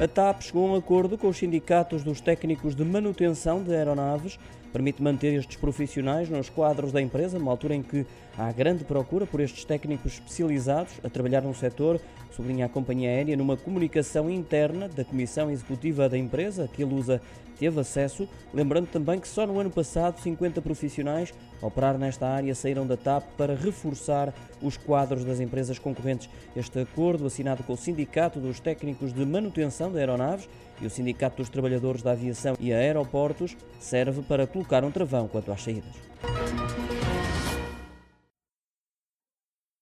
A TAP chegou a um acordo com os sindicatos dos técnicos de manutenção de aeronaves, permite manter estes profissionais nos quadros da empresa, numa altura em que há grande procura por estes técnicos especializados a trabalhar no setor, sublinha a companhia aérea numa comunicação interna da Comissão Executiva da empresa, que a Lusa teve acesso, lembrando também que só no ano passado 50 profissionais a operar nesta área saíram da TAP para reforçar os quadros das empresas concorrentes. Este acordo, assinado com o Sindicato dos Técnicos de Manutenção de Aeronaves e o Sindicato dos Trabalhadores da Aviação e Aeroportos, serve para colocar um travão quanto às saídas.